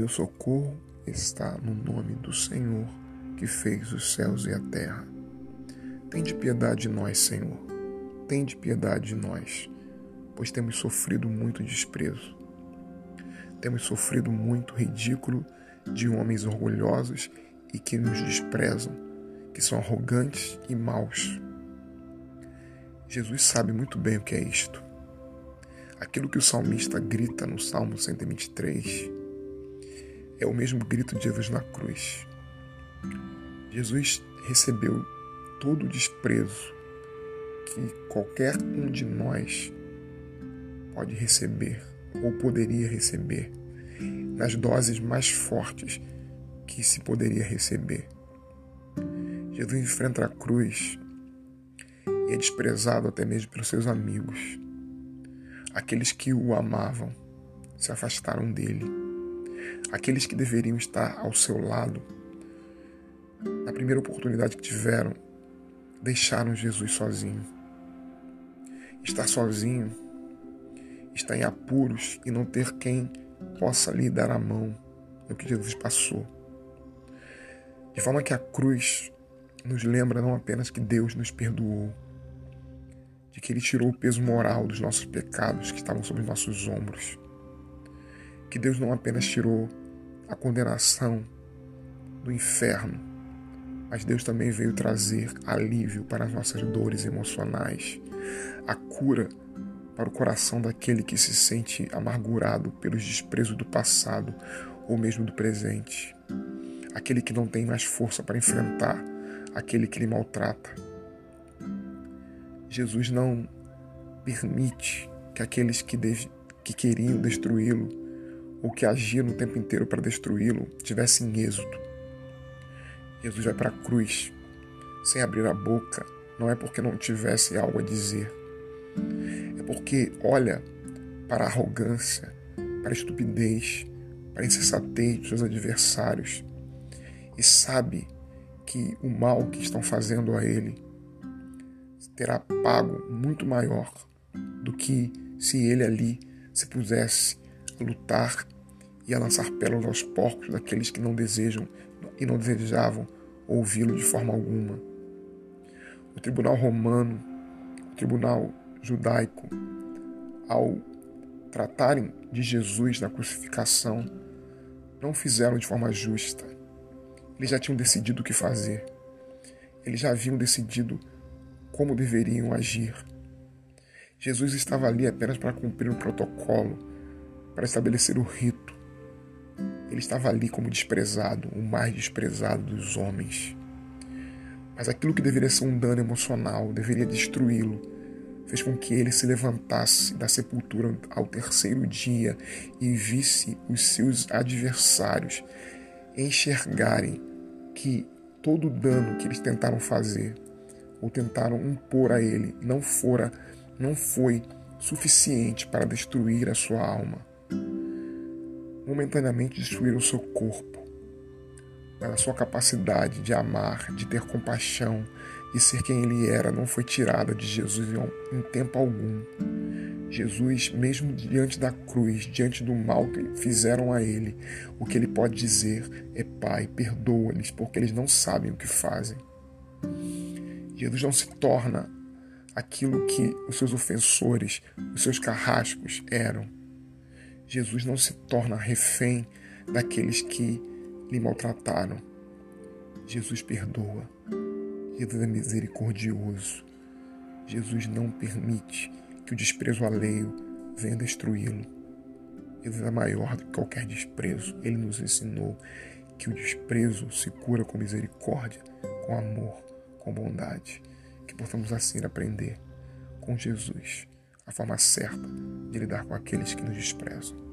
meu socorro está no nome do Senhor que fez os céus e a terra. Tende piedade de nós, Senhor. Tende piedade de nós, pois temos sofrido muito desprezo. Temos sofrido muito ridículo de homens orgulhosos e que nos desprezam, que são arrogantes e maus. Jesus sabe muito bem o que é isto. Aquilo que o salmista grita no Salmo 123 é o mesmo grito de Jesus na cruz. Jesus recebeu todo o desprezo que qualquer um de nós pode receber ou poderia receber nas doses mais fortes que se poderia receber. Jesus enfrenta a cruz e é desprezado até mesmo pelos seus amigos. Aqueles que o amavam se afastaram dele. Aqueles que deveriam estar ao seu lado, na primeira oportunidade que tiveram, deixaram Jesus sozinho. Estar sozinho, estar em apuros e não ter quem possa lhe dar a mão é o que Jesus passou. De forma que a cruz nos lembra não apenas que Deus nos perdoou, de que Ele tirou o peso moral dos nossos pecados que estavam sobre nossos ombros, que Deus não apenas tirou a condenação do inferno, mas Deus também veio trazer alívio para as nossas dores emocionais, a cura para o coração daquele que se sente amargurado pelos desprezos do passado ou mesmo do presente, aquele que não tem mais força para enfrentar aquele que lhe maltrata. Jesus não permite que aqueles que, que queriam destruí-lo ou que agiam o tempo inteiro para destruí-lo tivessem êxito. Jesus vai para a cruz sem abrir a boca, não é porque não tivesse algo a dizer, é porque olha para a arrogância, para a estupidez, para a insensatez dos seus adversários e sabe que o mal que estão fazendo a ele terá pago muito maior do que se ele ali se pusesse lutar e a lançar pérolas aos porcos daqueles que não desejam e não desejavam ouvi-lo de forma alguma. O tribunal romano, o tribunal judaico, ao tratarem de Jesus na crucificação, não fizeram de forma justa. Eles já tinham decidido o que fazer. Eles já haviam decidido como deveriam agir. Jesus estava ali apenas para cumprir um protocolo, para estabelecer o rito. Ele estava ali como desprezado, o mais desprezado dos homens. Mas aquilo que deveria ser um dano emocional, deveria destruí-lo, fez com que ele se levantasse da sepultura ao terceiro dia e visse os seus adversários enxergarem que todo o dano que eles tentaram fazer ou tentaram impor a ele não fora, não foi suficiente para destruir a sua alma. Momentaneamente destruíram o seu corpo, mas a sua capacidade de amar, de ter compaixão, de ser quem ele era, não foi tirada de Jesus em tempo algum. Jesus, mesmo diante da cruz, diante do mal que fizeram a ele, o que ele pode dizer é: Pai, perdoa-lhes, porque eles não sabem o que fazem. Jesus não se torna aquilo que os seus ofensores, os seus carrascos eram. Jesus não se torna refém daqueles que lhe maltrataram. Jesus perdoa. Jesus é misericordioso. Jesus não permite que o desprezo alheio venha destruí-lo. Jesus é maior do que qualquer desprezo. Ele nos ensinou que o desprezo se cura com misericórdia, com amor com bondade, que possamos assim aprender com Jesus a forma certa de lidar com aqueles que nos desprezam.